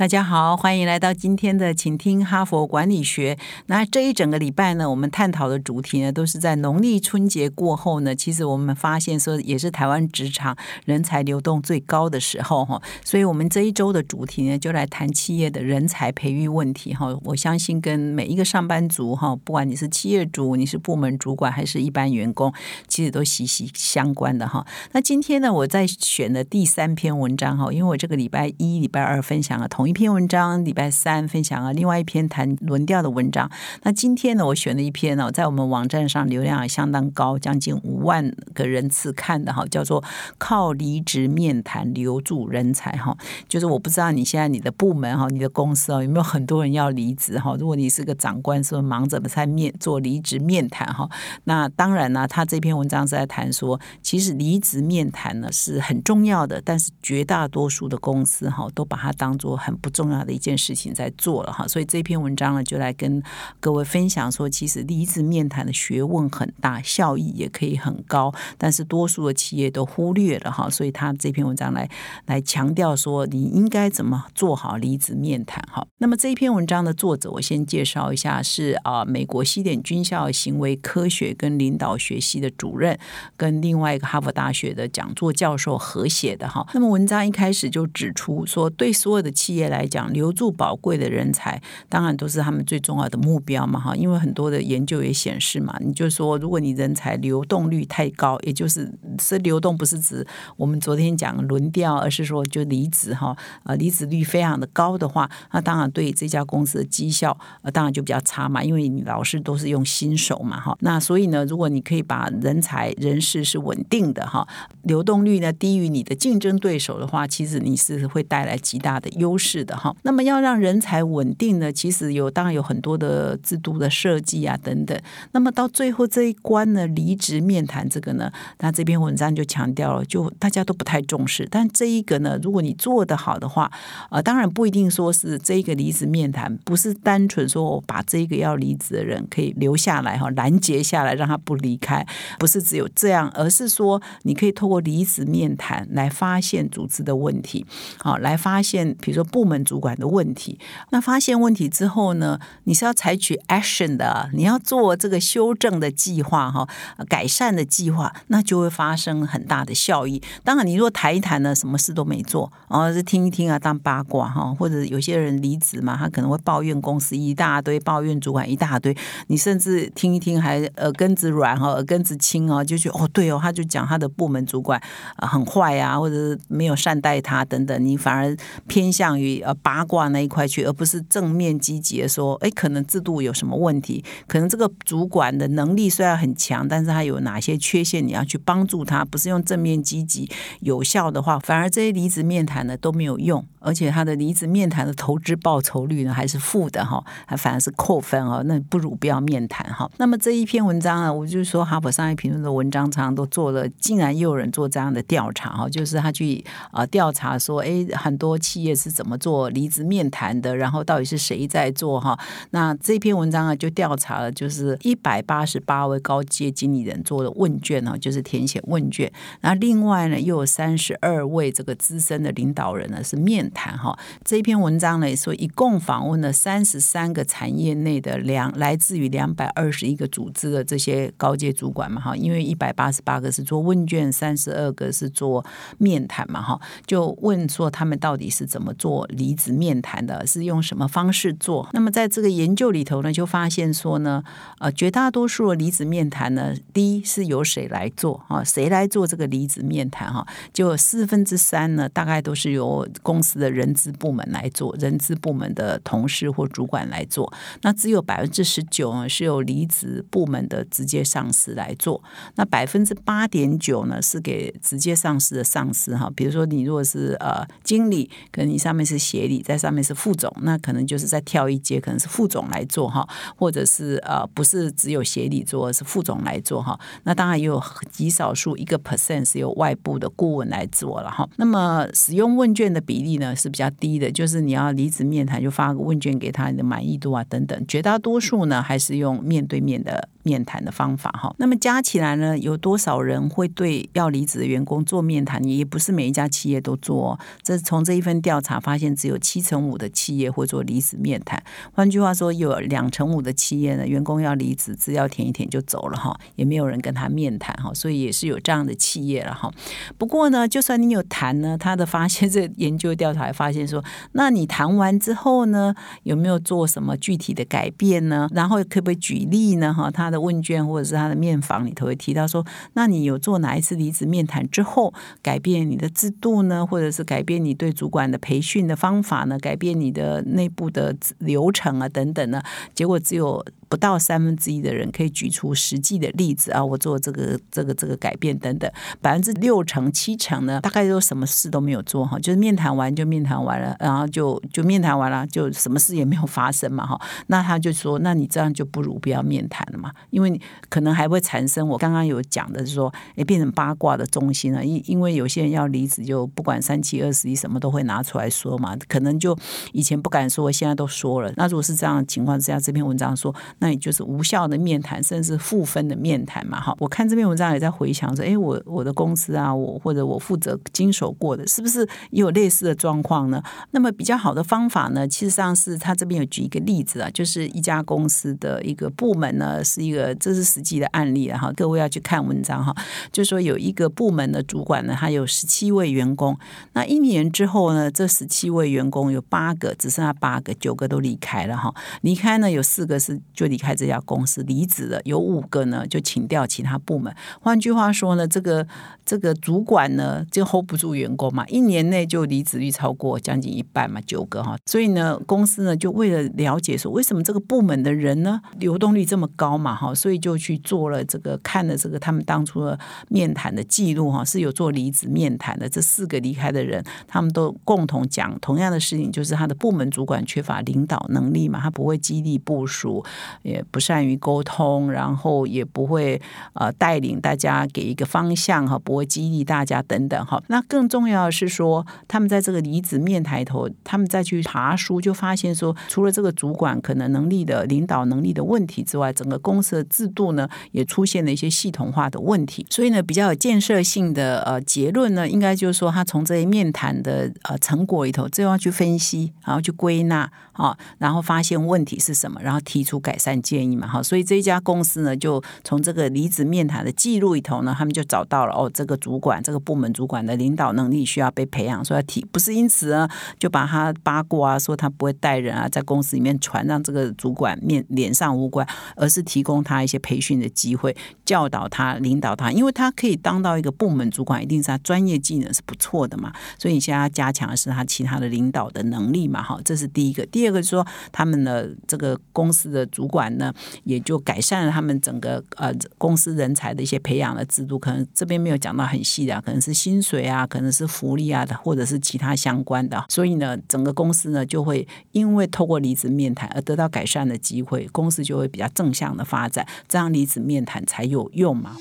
大家好，欢迎来到今天的，请听哈佛管理学。那这一整个礼拜呢，我们探讨的主题呢，都是在农历春节过后呢。其实我们发现说，也是台湾职场人才流动最高的时候哈。所以，我们这一周的主题呢，就来谈企业的人才培育问题哈。我相信跟每一个上班族哈，不管你是企业主、你是部门主管还是一般员工，其实都息息相关的哈。那今天呢，我在选的第三篇文章哈，因为我这个礼拜一、礼拜二分享了同一篇文章，礼拜三分享了另外一篇谈轮调的文章。那今天呢，我选了一篇呢，在我们网站上流量相当高，将近五万个人次看的哈，叫做“靠离职面谈留住人才”哈。就是我不知道你现在你的部门哈，你的公司哦，有没有很多人要离职哈？如果你是个长官，是不是忙着在面做离职面谈哈？那当然呢，他这篇文章是在谈说，其实离职面谈呢是很重要的，但是绝大多数的公司哈，都把它当做很不重要。的一件事情在做了哈，所以这篇文章呢，就来跟各位分享说，其实离职面谈的学问很大，效益也可以很高，但是多数的企业都忽略了哈，所以他这篇文章来来强调说，你应该怎么做好离职面谈哈。那么这篇文章的作者，我先介绍一下，是啊，美国西点军校行为科学跟领导学系的主任，跟另外一个哈佛大学的讲座教授合写的哈。那么文章一开始就指出说，对所有的企业业来讲，留住宝贵的人才，当然都是他们最重要的目标嘛，哈。因为很多的研究也显示嘛，你就说，如果你人才流动率太高，也就是是流动不是指我们昨天讲轮调，而是说就离职哈，呃，离职率非常的高的话，那当然对这家公司的绩效呃当然就比较差嘛，因为你老是都是用新手嘛，哈。那所以呢，如果你可以把人才人事是稳定的哈，流动率呢低于你的竞争对手的话，其实你是会带来极大的优势是的哈。那么要让人才稳定呢，其实有当然有很多的制度的设计啊等等。那么到最后这一关呢，离职面谈这个呢，那这篇文章就强调了，就大家都不太重视。但这一个呢，如果你做得好的话，啊，当然不一定说是这个离职面谈不是单纯说我把这个要离职的人可以留下来哈，拦截下来让他不离开，不是只有这样，而是说你可以透过离职面谈来发现组织的问题，好，来发现比如说部门主管的问题。那发现问题之后呢，你是要采取 action 的，你要做这个修正的计划哈，改善的计划，那就会发生很大的效益。当然，你如果谈一谈呢，什么事都没做，哦，是听一听啊，当八卦哈，或者有些人离职嘛，他可能会抱怨公司一大堆，抱怨主管一大堆，你甚至听一听还耳根子软哈，耳根子轻哦，就觉得哦对哦，他就讲他的部门主管很坏啊，或者没有善待他等等，你反而偏向于呃八卦那一块去，而不是正面积极的说，哎，可能制度有什么问题，可能这个主管的能力虽然很强，但是他有哪些缺陷，你要去帮助他，不是用正面积极有效的话，反而这些离职面谈呢都没有用，而且他的离职面谈的投资报酬率呢还是负的哈，还反而是扣分哦，那不如不要面谈哈。那么这一篇文章呢，我就说哈佛商业评论的文章常常都做了，竟然又有人做这样的调查哈，就是他去啊调查说，哎，很多企业是怎么做离职面谈的。然后到底是谁在做哈？那这篇文章啊，就调查了，就是一百八十八位高阶经理人做的问卷呢，就是填写问卷。那另外呢，又有三十二位这个资深的领导人呢是面谈哈。这篇文章呢说，一共访问了三十三个产业内的两来自于两百二十一个组织的这些高阶主管嘛哈。因为一百八十八个是做问卷，三十二个是做面谈嘛哈。就问说他们到底是怎么做离职面谈的？是用什么方式做？那么在这个研究里头呢，就发现说呢，呃，绝大多数的离职面谈呢，第一是由谁来做啊？谁来做这个离职面谈哈？就四分之三呢，大概都是由公司的人资部门来做，人资部门的同事或主管来做。那只有百分之十九呢是由离职部门的直接上司来做。那百分之八点九呢是给直接上司的上司哈，比如说你如果是呃经理，可能你上面是协理，在上面是副总，那可能就是在跳一阶，可能是副总来做哈，或者是呃不是只有协理做，是副总来做哈。那当然也有极少数一个 percent 是由外部的顾问来做了哈。那么使用问卷的比例呢是比较低的，就是你要离职面谈就发个问卷给他，你的满意度啊等等，绝大多数呢还是用面对面的。面谈的方法哈，那么加起来呢，有多少人会对要离职的员工做面谈？也不是每一家企业都做。这从这一份调查发现，只有七成五的企业会做离职面谈。换句话说，有两成五的企业呢，员工要离职，资料填一填就走了哈，也没有人跟他面谈哈。所以也是有这样的企业了哈。不过呢，就算你有谈呢，他的发现这研究调查发现说，那你谈完之后呢，有没有做什么具体的改变呢？然后可不可以举例呢？哈，他。的问卷或者是他的面访里头会提到说，那你有做哪一次离职面谈之后改变你的制度呢？或者是改变你对主管的培训的方法呢？改变你的内部的流程啊等等呢？结果只有。不到三分之一的人可以举出实际的例子啊！我做这个、这个、这个改变等等，百分之六成、七成呢，大概都什么事都没有做哈，就是面谈完就面谈完了，然后就就面谈完了，就什么事也没有发生嘛哈。那他就说，那你这样就不如不要面谈了嘛，因为可能还会产生我刚刚有讲的是说，哎，变成八卦的中心了。因因为有些人要离职，就不管三七二十一，什么都会拿出来说嘛。可能就以前不敢说，现在都说了。那如果是这样情况之下，这篇文章说。那也就是无效的面谈，甚至负分的面谈嘛，哈。我看这篇文章也在回想说，哎，我我的公司啊，我或者我负责经手过的，是不是也有类似的状况呢？那么比较好的方法呢，其实上是他这边有举一个例子啊，就是一家公司的一个部门呢，是一个这是实际的案例了哈。各位要去看文章哈，就说有一个部门的主管呢，他有十七位员工，那一年之后呢，这十七位员工有八个只剩下八个，九个都离开了哈。离开呢，有四个是就。离开这家公司离职了，有五个呢就请调其他部门。换句话说呢，这个这个主管呢就 hold 不住员工嘛，一年内就离职率超过将近一半嘛，九个哈。所以呢，公司呢就为了了解说为什么这个部门的人呢流动率这么高嘛哈，所以就去做了这个看了这个他们当初的面谈的记录哈，是有做离职面谈的。这四个离开的人，他们都共同讲同样的事情，就是他的部门主管缺乏领导能力嘛，他不会激励部署。也不善于沟通，然后也不会呃带领大家给一个方向哈，不会激励大家等等哈。那更重要的是说，他们在这个离职面抬头，他们再去爬书，就发现说，除了这个主管可能能力的领导能力的问题之外，整个公司的制度呢也出现了一些系统化的问题。所以呢，比较有建设性的呃结论呢，应该就是说，他从这些面谈的呃成果里头，最后去分析，然后去归纳啊，然后发现问题是什么，然后提出改善。建议嘛，哈，所以这一家公司呢，就从这个离职面谈的记录里头呢，他们就找到了哦，这个主管，这个部门主管的领导能力需要被培养，说要提，不是因此呢，就把他八卦啊，说他不会带人啊，在公司里面传让这个主管面脸上无关，而是提供他一些培训的机会，教导他，领导他，因为他可以当到一个部门主管，一定是他专业技能是不错的嘛，所以你现在要加强的是他其他的领导的能力嘛，哈，这是第一个，第二个是说他们的这个公司的主管呢。也就改善了他们整个呃公司人才的一些培养的制度，可能这边没有讲到很细的，可能是薪水啊，可能是福利啊的，或者是其他相关的。所以呢，整个公司呢就会因为透过离职面谈而得到改善的机会，公司就会比较正向的发展，这样离职面谈才有用嘛。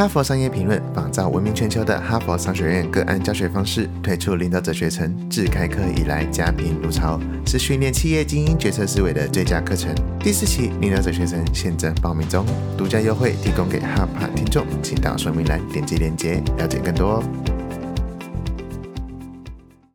哈佛商业评论仿照闻名全球的哈佛商学院个案教学方式，推出领导者学程，自开课以来家贫如潮，是训练企业精英决策思维的最佳课程。第四期领导者学程现正报名中，独家优惠提供给哈帕听众，请到说明栏点击链接了解更多哦。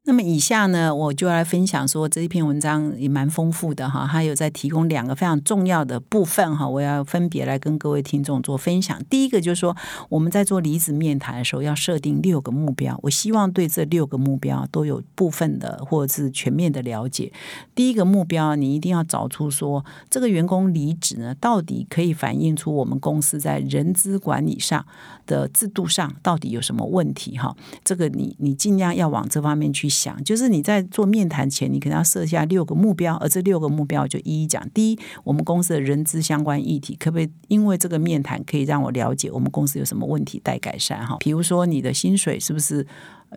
那么以下呢，我就来分享说这一篇文章也蛮丰富的哈，它有在提供两个非常重要的部分哈，我要分别来跟各位听众做分享。第一个就是说，我们在做离子面谈的时候要设定六个目标，我希望对这六个目标都有部分的或者是全面的了解。第一个目标，你一定要找出说这个员工离职呢，到底可以反映出我们公司在人资管理上的制度上到底有什么问题哈？这个你你尽量要往这方面去。想就是你在做面谈前，你可能要设下六个目标，而这六个目标就一一讲。第一，我们公司的人资相关议题，可不可以因为这个面谈可以让我了解我们公司有什么问题待改善？哈，比如说你的薪水是不是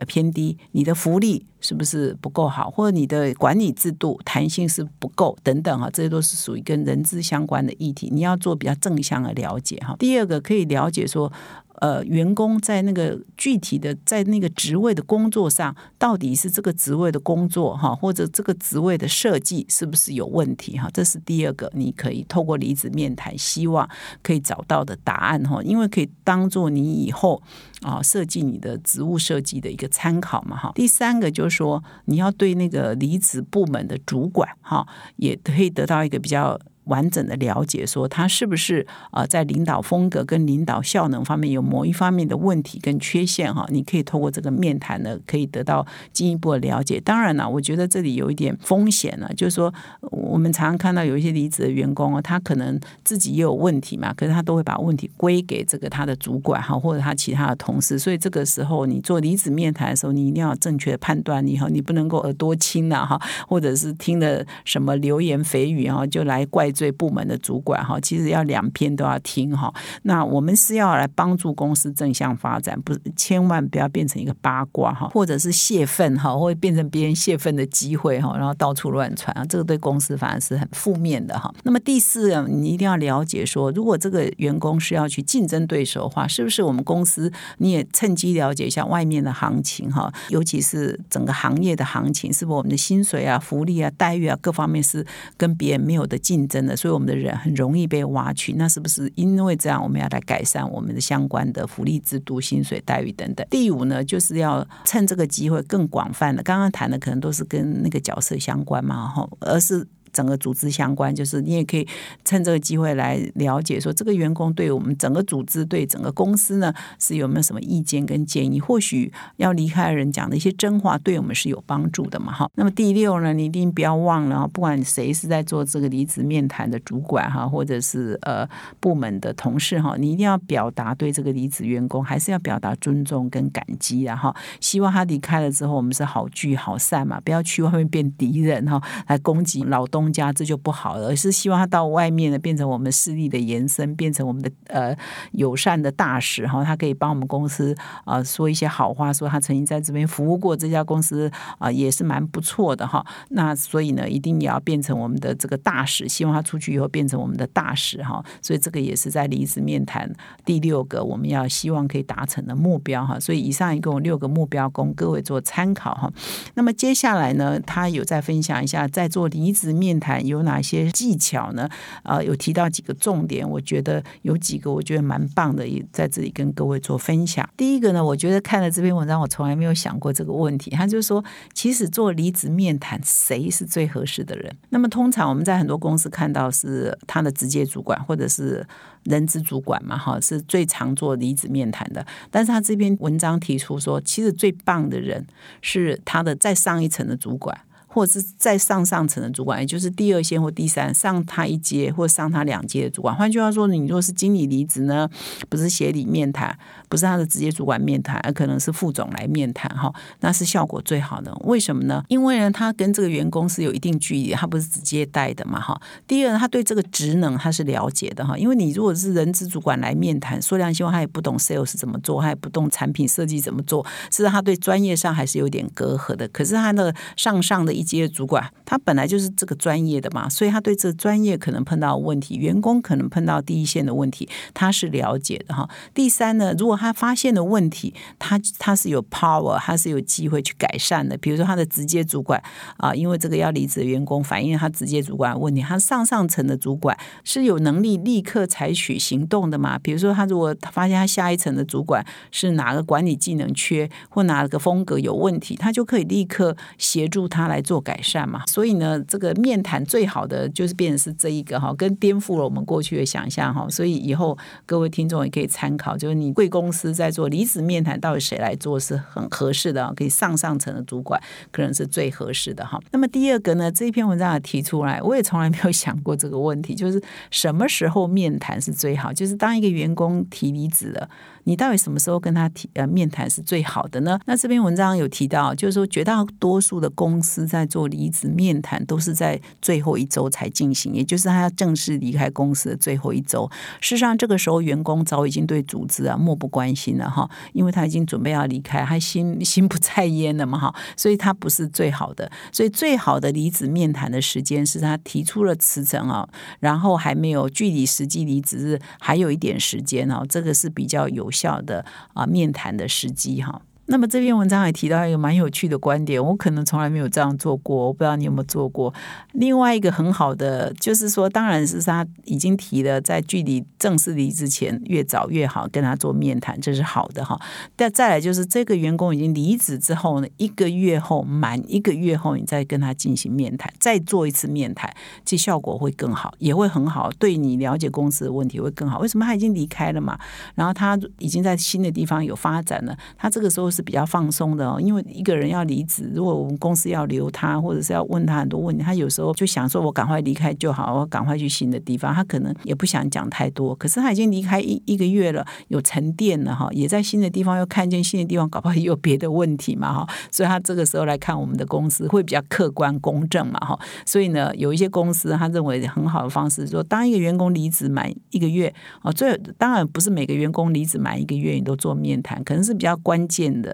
偏低，你的福利是不是不够好，或者你的管理制度弹性是不够等等哈，这些都是属于跟人资相关的议题，你要做比较正向的了解哈。第二个可以了解说。呃，员工在那个具体的在那个职位的工作上，到底是这个职位的工作哈，或者这个职位的设计是不是有问题哈？这是第二个，你可以透过离职面谈，希望可以找到的答案哈，因为可以当做你以后啊设计你的职务设计的一个参考嘛哈。第三个就是说，你要对那个离职部门的主管哈，也可以得到一个比较。完整的了解，说他是不是呃在领导风格跟领导效能方面有某一方面的问题跟缺陷哈？你可以透过这个面谈呢，可以得到进一步的了解。当然了，我觉得这里有一点风险呢，就是说我们常常看到有一些离职的员工啊，他可能自己也有问题嘛，可是他都会把问题归给这个他的主管哈，或者他其他的同事。所以这个时候你做离职面谈的时候，你一定要正确的判断，你哈，你不能够耳朵清了哈，或者是听了什么流言蜚语哈，就来怪。对部门的主管哈，其实要两篇都要听哈。那我们是要来帮助公司正向发展，不千万不要变成一个八卦哈，或者是泄愤哈，或者变成别人泄愤的机会哈，然后到处乱传啊，这个对公司反而是很负面的哈。那么第四，你一定要了解说，如果这个员工是要去竞争对手的话，是不是我们公司你也趁机了解一下外面的行情哈，尤其是整个行业的行情，是不是我们的薪水啊、福利啊、待遇啊各方面是跟别人没有的竞争？所以我们的人很容易被挖去，那是不是因为这样，我们要来改善我们的相关的福利制度、薪水待遇等等？第五呢，就是要趁这个机会更广泛的，刚刚谈的可能都是跟那个角色相关嘛，哈，而是。整个组织相关，就是你也可以趁这个机会来了解，说这个员工对我们整个组织、对整个公司呢，是有没有什么意见跟建议？或许要离开的人讲的一些真话，对我们是有帮助的嘛？哈。那么第六呢，你一定不要忘了，不管谁是在做这个离职面谈的主管哈，或者是呃部门的同事哈，你一定要表达对这个离职员工，还是要表达尊重跟感激然后希望他离开了之后，我们是好聚好散嘛，不要去外面变敌人哈，来攻击劳动。东家这就不好了，而是希望他到外面呢，变成我们势力的延伸，变成我们的呃友善的大使哈，他可以帮我们公司啊说一些好话，说他曾经在这边服务过这家公司啊，也是蛮不错的哈。那所以呢，一定也要变成我们的这个大使，希望他出去以后变成我们的大使哈。所以这个也是在离职面谈第六个我们要希望可以达成的目标哈。所以以上一共有六个目标供各位做参考哈。那么接下来呢，他有在分享一下在做离职面。面谈有哪些技巧呢？啊，有提到几个重点，我觉得有几个我觉得蛮棒的，也在这里跟各位做分享。第一个呢，我觉得看了这篇文章，我从来没有想过这个问题。他就说，其实做离职面谈，谁是最合适的人？那么通常我们在很多公司看到是他的直接主管或者是人资主管嘛，哈，是最常做离职面谈的。但是他这篇文章提出说，其实最棒的人是他的再上一层的主管。或者是再上上层的主管，也就是第二线或第三上他一阶或上他两阶的主管。换句话说，你若是经理离职呢，不是协理面谈，不是他的直接主管面谈，而可能是副总来面谈哈，那是效果最好的。为什么呢？因为呢，他跟这个员工是有一定距离，他不是直接带的嘛哈。第二，他对这个职能他是了解的哈。因为你如果是人资主管来面谈，说良心话，他也不懂 sales 怎么做，他也不懂产品设计怎么做，是他对专业上还是有点隔阂的。可是他的上上的。一阶主管，他本来就是这个专业的嘛，所以他对这专业可能碰到问题，员工可能碰到第一线的问题，他是了解的哈。第三呢，如果他发现的问题，他他是有 power，他是有机会去改善的。比如说他的直接主管啊，因为这个要离职的员工反映他直接主管的问题，他上上层的主管是有能力立刻采取行动的嘛？比如说他如果发现他下一层的主管是哪个管理技能缺，或哪个风格有问题，他就可以立刻协助他来做改善嘛。所以呢，这个面谈最好的就是变成是这一个哈，跟颠覆了我们过去的想象哈。所以以后各位听众也可以参考，就是你贵公司在做离职面谈，到底谁来做是很合适的？可以上上层的主管可能是最合适的哈。那么第二个呢，这一篇文章也提出来，我也从来没有想过这个问题，就是什么时候面谈是最好？就是当一个员工提离职了。你到底什么时候跟他提呃面谈是最好的呢？那这篇文章有提到，就是说绝大多数的公司在在做离职面谈都是在最后一周才进行，也就是他要正式离开公司的最后一周。事实上，这个时候员工早已经对组织啊漠不关心了哈，因为他已经准备要离开，他心心不在焉了嘛哈，所以他不是最好的。所以最好的离职面谈的时间是他提出了辞呈啊，然后还没有距离实际离职日还有一点时间哦，这个是比较有。效的啊，面谈的时机哈。那么这篇文章还提到一个蛮有趣的观点，我可能从来没有这样做过，我不知道你有没有做过。另外一个很好的就是说，当然是他已经提了，在距离正式离之前越早越好跟他做面谈，这是好的哈。但再来就是这个员工已经离职之后呢，一个月后满一个月后，你再跟他进行面谈，再做一次面谈，其效果会更好，也会很好，对你了解公司的问题会更好。为什么他已经离开了嘛？然后他已经在新的地方有发展了，他这个时候。是比较放松的哦，因为一个人要离职，如果我们公司要留他，或者是要问他很多问题，他有时候就想说：“我赶快离开就好，我赶快去新的地方。”他可能也不想讲太多。可是他已经离开一一个月了，有沉淀了哈，也在新的地方又看见新的地方，搞不好也有别的问题嘛哈。所以他这个时候来看我们的公司会比较客观公正嘛哈。所以呢，有一些公司他认为很好的方式，说当一个员工离职满一个月哦，最当然不是每个员工离职满一个月你都做面谈，可能是比较关键的。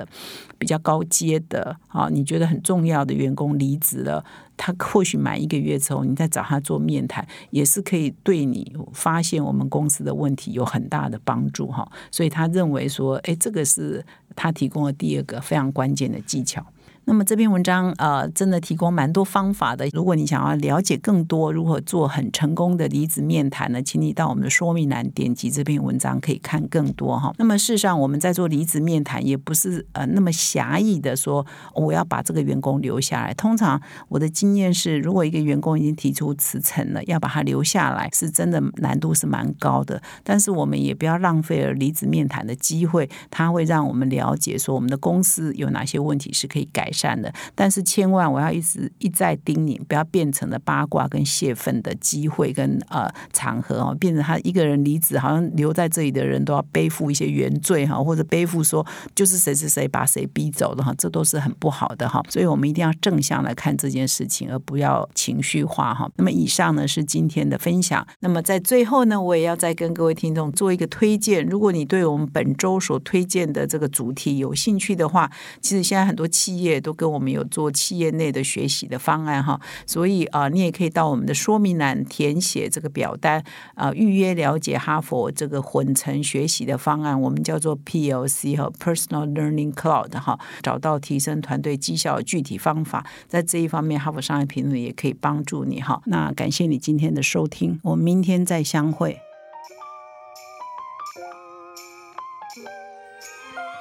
比较高阶的啊，你觉得很重要的员工离职了，他或许满一个月之后，你再找他做面谈，也是可以对你发现我们公司的问题有很大的帮助哈。所以他认为说，哎，这个是他提供的第二个非常关键的技巧。那么这篇文章呃，真的提供蛮多方法的。如果你想要了解更多如何做很成功的离职面谈呢，请你到我们的说明栏点击这篇文章，可以看更多哈。那么事实上，我们在做离职面谈，也不是呃那么狭义的说我要把这个员工留下来。通常我的经验是，如果一个员工已经提出辞呈了，要把他留下来，是真的难度是蛮高的。但是我们也不要浪费了离职面谈的机会，它会让我们了解说我们的公司有哪些问题是可以改。善的，但是千万我要一直一再叮咛，不要变成了八卦跟泄愤的机会跟呃场合哦，变成他一个人离职，好像留在这里的人都要背负一些原罪哈，或者背负说就是谁谁谁把谁逼走的哈，这都是很不好的哈，所以我们一定要正向来看这件事情，而不要情绪化哈。那么以上呢是今天的分享，那么在最后呢，我也要再跟各位听众做一个推荐，如果你对我们本周所推荐的这个主题有兴趣的话，其实现在很多企业。都跟我们有做企业内的学习的方案哈，所以啊，你也可以到我们的说明栏填写这个表单啊，预约了解哈佛这个混成学习的方案，我们叫做 PLC 和 Personal Learning Cloud 哈，找到提升团队绩效具体方法，在这一方面，哈佛商业评论也可以帮助你哈。那感谢你今天的收听，我们明天再相会。